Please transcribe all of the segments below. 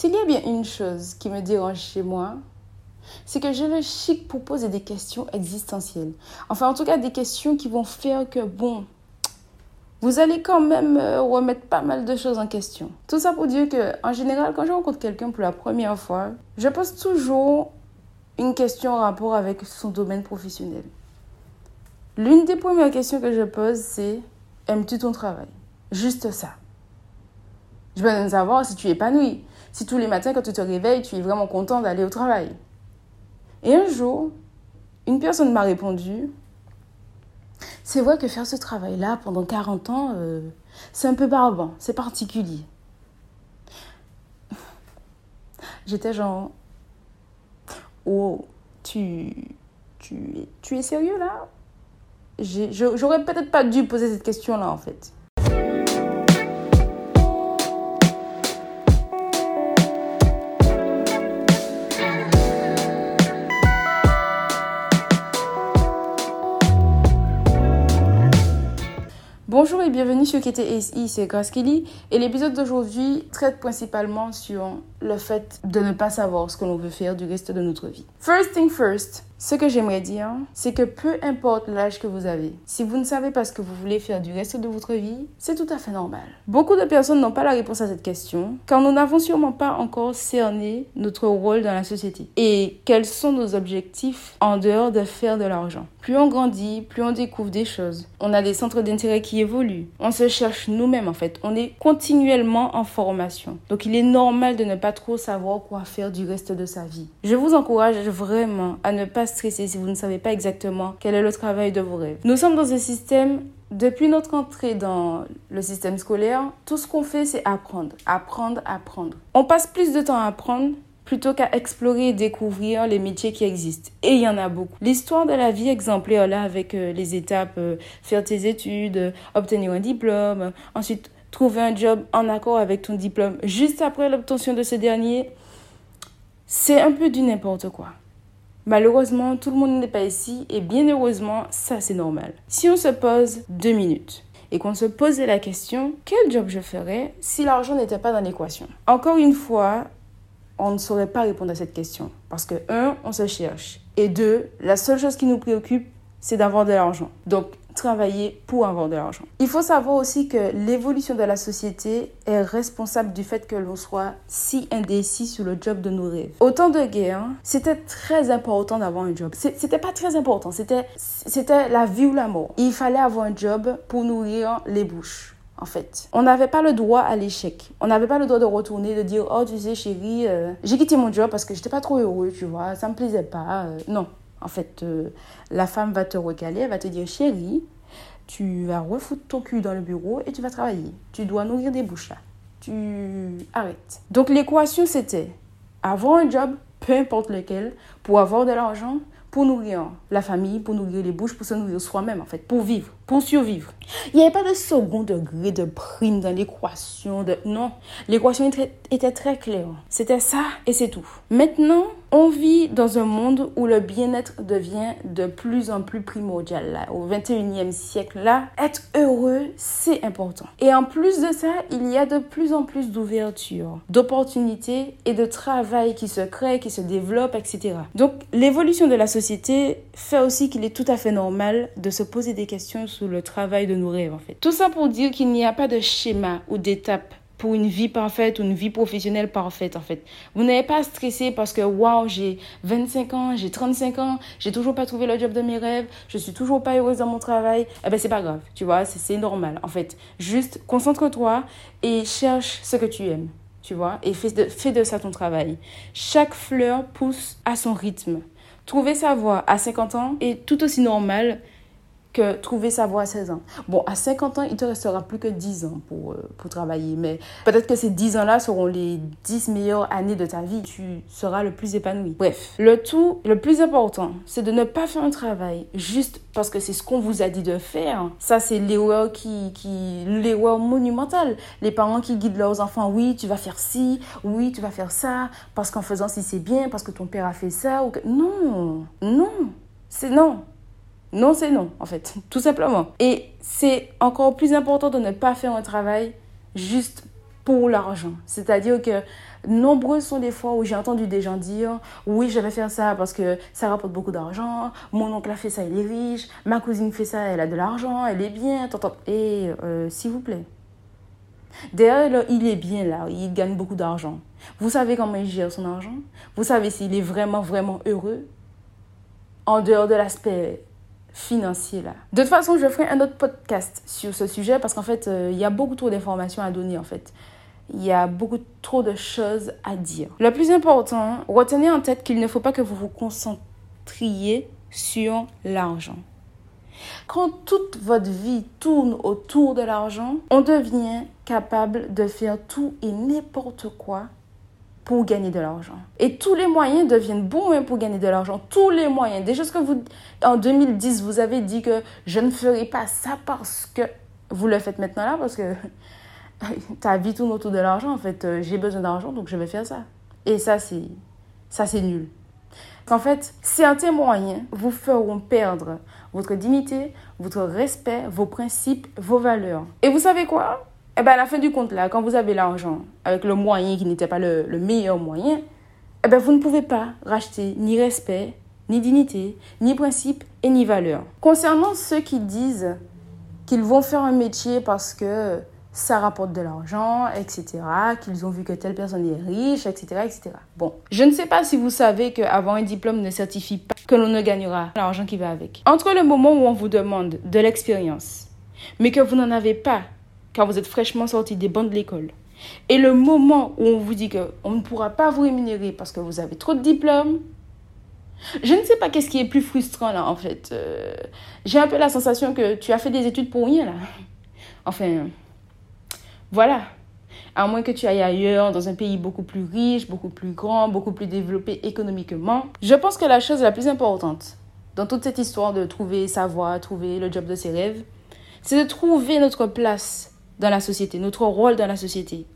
S'il y a bien une chose qui me dérange chez moi, c'est que j'ai le chic pour poser des questions existentielles. Enfin, en tout cas, des questions qui vont faire que, bon, vous allez quand même euh, remettre pas mal de choses en question. Tout ça pour dire que, en général, quand je rencontre quelqu'un pour la première fois, je pose toujours une question en rapport avec son domaine professionnel. L'une des premières questions que je pose, c'est Aimes-tu ton travail? Juste ça. Je veux savoir si tu es épanoui, si tous les matins quand tu te réveilles, tu es vraiment content d'aller au travail. Et un jour, une personne m'a répondu c'est vrai que faire ce travail-là pendant 40 ans, euh, c'est un peu barbant, c'est particulier. J'étais genre, oh, tu, tu, tu es sérieux là? J'aurais peut-être pas dû poser cette question-là en fait. Bonjour et bienvenue sur KTSI, c'est Grace Kelly et l'épisode d'aujourd'hui traite principalement sur le fait de ne pas savoir ce que l'on veut faire du reste de notre vie. First thing first, ce que j'aimerais dire, c'est que peu importe l'âge que vous avez, si vous ne savez pas ce que vous voulez faire du reste de votre vie, c'est tout à fait normal. Beaucoup de personnes n'ont pas la réponse à cette question, car nous n'avons sûrement pas encore cerné notre rôle dans la société et quels sont nos objectifs en dehors de faire de l'argent. Plus on grandit, plus on découvre des choses. On a des centres d'intérêt qui évoluent. On se cherche nous-mêmes en fait. On est continuellement en formation. Donc il est normal de ne pas trop savoir quoi faire du reste de sa vie. Je vous encourage vraiment à ne pas stresser si vous ne savez pas exactement quel est le travail de vos rêves. Nous sommes dans un système depuis notre entrée dans le système scolaire, tout ce qu'on fait, c'est apprendre, apprendre, apprendre. On passe plus de temps à apprendre plutôt qu'à explorer et découvrir les métiers qui existent. Et il y en a beaucoup. L'histoire de la vie exemplaire là avec euh, les étapes euh, faire tes études, obtenir un diplôme, ensuite trouver un job en accord avec ton diplôme juste après l'obtention de ce dernier, c'est un peu du n'importe quoi. Malheureusement, tout le monde n'est pas ici et bien heureusement, ça c'est normal. Si on se pose deux minutes et qu'on se posait la question, quel job je ferais si l'argent n'était pas dans l'équation? Encore une fois, on ne saurait pas répondre à cette question. Parce que, un, on se cherche. Et deux, la seule chose qui nous préoccupe, c'est d'avoir de l'argent. Donc, travailler pour avoir de l'argent. Il faut savoir aussi que l'évolution de la société est responsable du fait que l'on soit si indécis sur le job de nos rêves. Au temps de guerre, c'était très important d'avoir un job. C'était pas très important, c'était c'était la vie ou la mort. Il fallait avoir un job pour nourrir les bouches en fait. On n'avait pas le droit à l'échec. On n'avait pas le droit de retourner, de dire Oh, tu sais, chérie, euh, j'ai quitté mon job parce que j'étais pas trop heureux, tu vois, ça me plaisait pas. Euh, non. En fait, euh, la femme va te recaler, elle va te dire Chérie, tu vas refoutre ton cul dans le bureau et tu vas travailler. Tu dois nourrir des bouches là. Tu arrêtes. Donc l'équation c'était avoir un job, peu importe lequel, pour avoir de l'argent, pour nourrir la famille, pour nourrir les bouches, pour se nourrir soi-même en fait, pour vivre pour survivre. Il n'y avait pas de second degré de prime dans l'équation. Non, l'équation était très claire. C'était ça et c'est tout. Maintenant, on vit dans un monde où le bien-être devient de plus en plus primordial. Là. Au 21e siècle, là, être heureux, c'est important. Et en plus de ça, il y a de plus en plus d'ouverture, d'opportunités et de travail qui se crée, qui se développe, etc. Donc, l'évolution de la société fait aussi qu'il est tout à fait normal de se poser des questions le travail de nos rêves en fait. Tout ça pour dire qu'il n'y a pas de schéma ou d'étape pour une vie parfaite ou une vie professionnelle parfaite en fait. Vous n'avez pas stressé parce que waouh, j'ai 25 ans, j'ai 35 ans, j'ai toujours pas trouvé le job de mes rêves, je suis toujours pas heureuse dans mon travail. Eh ben c'est pas grave, tu vois, c'est normal en fait. Juste concentre-toi et cherche ce que tu aimes. Tu vois, et fais de, fais de ça ton travail. Chaque fleur pousse à son rythme. Trouver sa voie à 50 ans est tout aussi normal que trouver sa voie à 16 ans. Bon, à 50 ans, il te restera plus que 10 ans pour, euh, pour travailler, mais peut-être que ces 10 ans-là seront les 10 meilleures années de ta vie. Tu seras le plus épanoui. Bref, le tout, le plus important, c'est de ne pas faire un travail juste parce que c'est ce qu'on vous a dit de faire. Ça, c'est l'erreur qui, qui, l'erreur monumentale. Les parents qui guident leurs enfants, oui, tu vas faire ci, oui, tu vas faire ça, parce qu'en faisant ci, c'est bien, parce que ton père a fait ça, ou que... Non, non, c'est non. Non, c'est non, en fait, tout simplement. Et c'est encore plus important de ne pas faire un travail juste pour l'argent. C'est-à-dire que nombreuses sont les fois où j'ai entendu des gens dire oui je vais faire ça parce que ça rapporte beaucoup d'argent mon oncle a fait ça il est riche ma cousine fait ça elle a de l'argent elle est bien et euh, s'il vous plaît D'ailleurs, il est bien là, il gagne beaucoup d'argent. Vous savez comment il gère son argent? Vous savez s'il est vraiment, vraiment heureux? En dehors de l'aspect financier là. De toute façon, je ferai un autre podcast sur ce sujet parce qu'en fait, euh, il y a beaucoup trop d'informations à donner en fait. Il y a beaucoup trop de choses à dire. Le plus important, retenez en tête qu'il ne faut pas que vous vous concentriez sur l'argent. Quand toute votre vie tourne autour de l'argent, on devient capable de faire tout et n'importe quoi pour gagner de l'argent. Et tous les moyens deviennent bons hein, pour gagner de l'argent. Tous les moyens. Des choses que vous, en 2010, vous avez dit que je ne ferai pas ça parce que vous le faites maintenant là, parce que ta vie tourne autour de l'argent. En fait, euh, j'ai besoin d'argent, donc je vais faire ça. Et ça, c'est, ça, c'est nul. En fait, certains moyens vous feront perdre votre dignité, votre respect, vos principes, vos valeurs. Et vous savez quoi? Eh bien, à la fin du compte, là, quand vous avez l'argent, avec le moyen qui n'était pas le, meilleur moyen, eh bien, vous ne pouvez pas racheter ni respect, ni dignité, ni principe et ni valeur. Concernant ceux qui disent qu'ils vont faire un métier parce que ça rapporte de l'argent, etc., qu'ils ont vu que telle personne est riche, etc., etc. Bon, je ne sais pas si vous savez qu'avoir un diplôme ne certifie pas que l'on ne gagnera l'argent qui va avec. Entre le moment où on vous demande de l'expérience, mais que vous n'en avez pas quand vous êtes fraîchement sorti des bancs de l'école, et le moment où on vous dit qu'on ne pourra pas vous rémunérer parce que vous avez trop de diplômes, je ne sais pas qu'est-ce qui est plus frustrant là en fait. Euh, j'ai un peu la sensation que tu as fait des études pour rien là. Enfin, voilà. À moins que tu ailles ailleurs, dans un pays beaucoup plus riche, beaucoup plus grand, beaucoup plus développé économiquement. Je pense que la chose la plus importante dans toute cette histoire de trouver sa voie, trouver le job de ses rêves, c'est de trouver notre place dans la société, notre rôle dans la société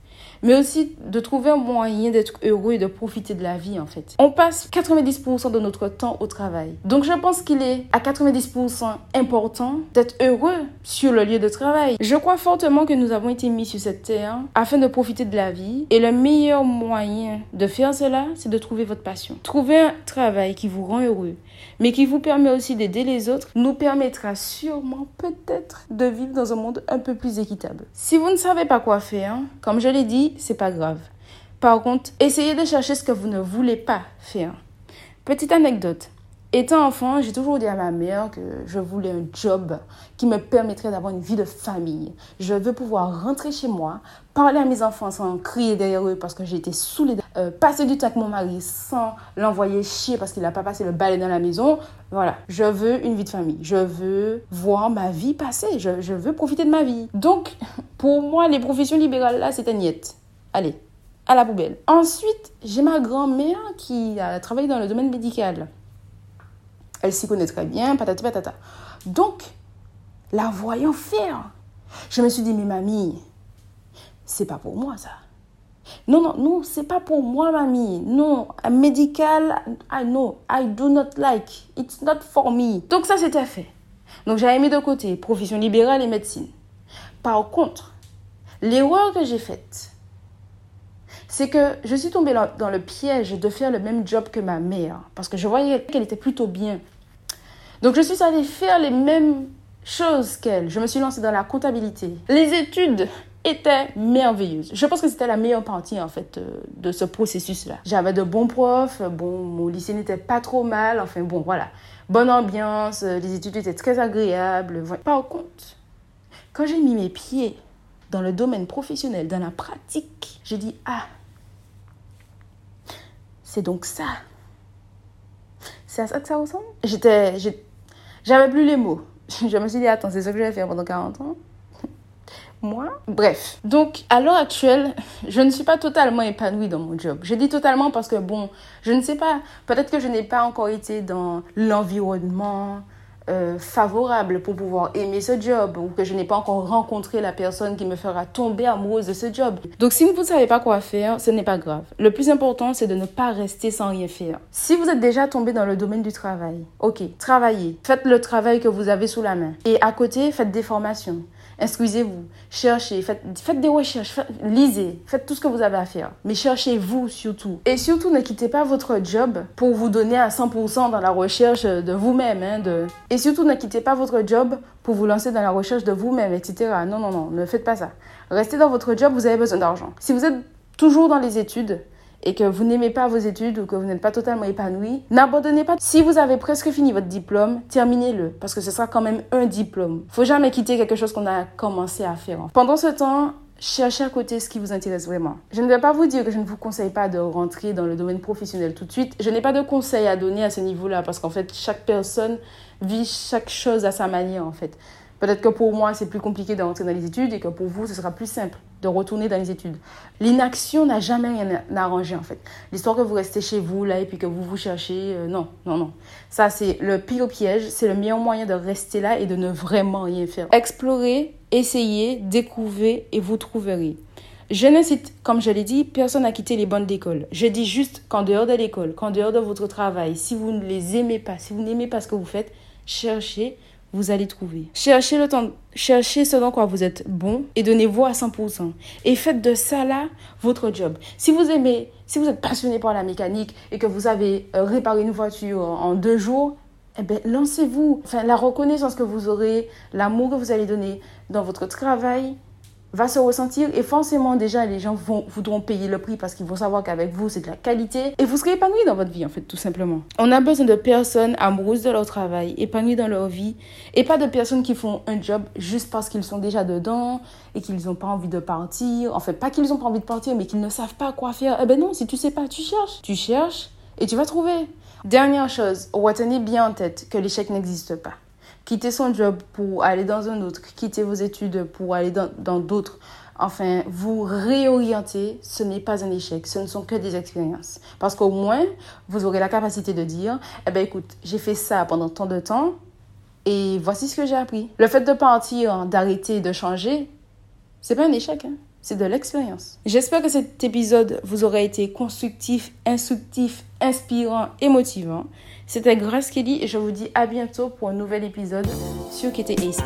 mais aussi de trouver un moyen d'être heureux et de profiter de la vie en fait. On passe 90% de notre temps au travail. Donc je pense qu'il est à 90% important d'être heureux sur le lieu de travail. Je crois fortement que nous avons été mis sur cette terre afin de profiter de la vie et le meilleur moyen de faire cela, c'est de trouver votre passion. Trouver un travail qui vous rend heureux, mais qui vous permet aussi d'aider les autres, nous permettra sûrement peut-être de vivre dans un monde un peu plus équitable. Si vous ne savez pas quoi faire, comme je l'ai dit, c'est pas grave. Par contre, essayez de chercher ce que vous ne voulez pas faire. Petite anecdote. Étant enfant, j'ai toujours dit à ma mère que je voulais un job qui me permettrait d'avoir une vie de famille. Je veux pouvoir rentrer chez moi, parler à mes enfants sans crier derrière eux parce que j'ai été saoulée, euh, passer du temps avec mon mari sans l'envoyer chier parce qu'il n'a pas passé le balai dans la maison. Voilà, je veux une vie de famille. Je veux voir ma vie passer. Je, je veux profiter de ma vie. Donc, pour moi, les professions libérales là, c'était niette. Allez, à la poubelle. Ensuite, j'ai ma grand-mère qui a travaillé dans le domaine médical. Elle s'y connaît très bien, patati patata. Donc, la voyant faire, je me suis dit, mais mamie, c'est pas pour moi ça. Non, non, non, c'est pas pour moi, mamie. Non, médical, I know, I do not like. It's not for me. Donc ça, c'était fait. Donc j'avais mis de côté profession libérale et médecine. Par contre, l'erreur que j'ai faite, c'est que je suis tombée dans le piège de faire le même job que ma mère. Parce que je voyais qu'elle était plutôt bien. Donc je suis allée faire les mêmes choses qu'elle. Je me suis lancée dans la comptabilité. Les études étaient merveilleuses. Je pense que c'était la meilleure partie en fait euh, de ce processus-là. J'avais de bons profs, bon, mon lycée n'était pas trop mal, enfin bon, voilà. Bonne ambiance, les études étaient très agréables. Par contre, quand j'ai mis mes pieds dans le domaine professionnel, dans la pratique, j'ai dit, ah, c'est donc ça. C'est à ça que ça ressemble? J'étais, j'avais plus les mots. Je me suis dit, attends, c'est ça que je vais faire pendant 40 ans moi? Bref. Donc, à l'heure actuelle, je ne suis pas totalement épanouie dans mon job. Je dis totalement parce que, bon, je ne sais pas. Peut-être que je n'ai pas encore été dans l'environnement euh, favorable pour pouvoir aimer ce job ou que je n'ai pas encore rencontré la personne qui me fera tomber amoureuse de ce job. Donc si vous ne savez pas quoi faire, ce n'est pas grave. Le plus important, c'est de ne pas rester sans rien faire. Si vous êtes déjà tombé dans le domaine du travail, ok, travaillez. Faites le travail que vous avez sous la main. Et à côté, faites des formations. Instruisez-vous, cherchez, faites, faites des recherches, lisez, faites tout ce que vous avez à faire. Mais cherchez-vous surtout. Et surtout, ne quittez pas votre job pour vous donner à 100% dans la recherche de vous-même. Hein. Et surtout, ne quittez pas votre job pour vous lancer dans la recherche de vous-même, etc. Non, non, non, ne faites pas ça. Restez dans votre job, vous avez besoin d'argent. Si vous êtes toujours dans les études, et que vous n'aimez pas vos études ou que vous n'êtes pas totalement épanoui, n'abandonnez pas. Si vous avez presque fini votre diplôme, terminez-le parce que ce sera quand même un diplôme. Faut jamais quitter quelque chose qu'on a commencé à faire. Pendant ce temps, cherchez à côté ce qui vous intéresse vraiment. Je ne vais pas vous dire que je ne vous conseille pas de rentrer dans le domaine professionnel tout de suite. Je n'ai pas de conseils à donner à ce niveau-là parce qu'en fait, chaque personne vit chaque chose à sa manière en fait. Peut-être que pour moi, c'est plus compliqué de rentrer dans les études et que pour vous, ce sera plus simple de retourner dans les études. L'inaction n'a jamais rien arrangé, en fait. L'histoire que vous restez chez vous, là, et puis que vous vous cherchez, euh, non, non, non. Ça, c'est le pire piège. C'est le meilleur moyen de rester là et de ne vraiment rien faire. Explorez, essayez, découvrez et vous trouverez. Je n'incite, comme je l'ai dit, personne à quitter les bandes d'école. Je dis juste qu'en dehors de l'école, qu'en dehors de votre travail, si vous ne les aimez pas, si vous n'aimez pas ce que vous faites, cherchez, vous allez trouver. Cherchez le temps, cherchez ce dans quoi vous êtes bon et donnez-vous à 100%. Et faites de ça là votre job. Si vous aimez, si vous êtes passionné par la mécanique et que vous avez euh, réparé une voiture en deux jours, eh bien, lancez-vous. Enfin, la reconnaissance que vous aurez, l'amour que vous allez donner dans votre travail, va se ressentir et forcément déjà les gens vont, voudront payer le prix parce qu'ils vont savoir qu'avec vous c'est de la qualité et vous serez épanoui dans votre vie en fait tout simplement. On a besoin de personnes amoureuses de leur travail, épanouies dans leur vie et pas de personnes qui font un job juste parce qu'ils sont déjà dedans et qu'ils n'ont pas envie de partir. En fait pas qu'ils n'ont pas envie de partir mais qu'ils ne savent pas quoi faire. Eh ben non, si tu sais pas, tu cherches. Tu cherches et tu vas trouver. Dernière chose, retenez bien en tête que l'échec n'existe pas quitter son job pour aller dans un autre, quitter vos études pour aller dans d'autres. Enfin, vous réorienter, ce n'est pas un échec, ce ne sont que des expériences. Parce qu'au moins, vous aurez la capacité de dire, eh ben écoute, j'ai fait ça pendant tant de temps et voici ce que j'ai appris. Le fait de partir, d'arrêter, de changer, c'est pas un échec, hein c'est de l'expérience. J'espère que cet épisode vous aura été constructif, instructif, inspirant et motivant. C'était Grace Kelly et je vous dis à bientôt pour un nouvel épisode sur Kété AC.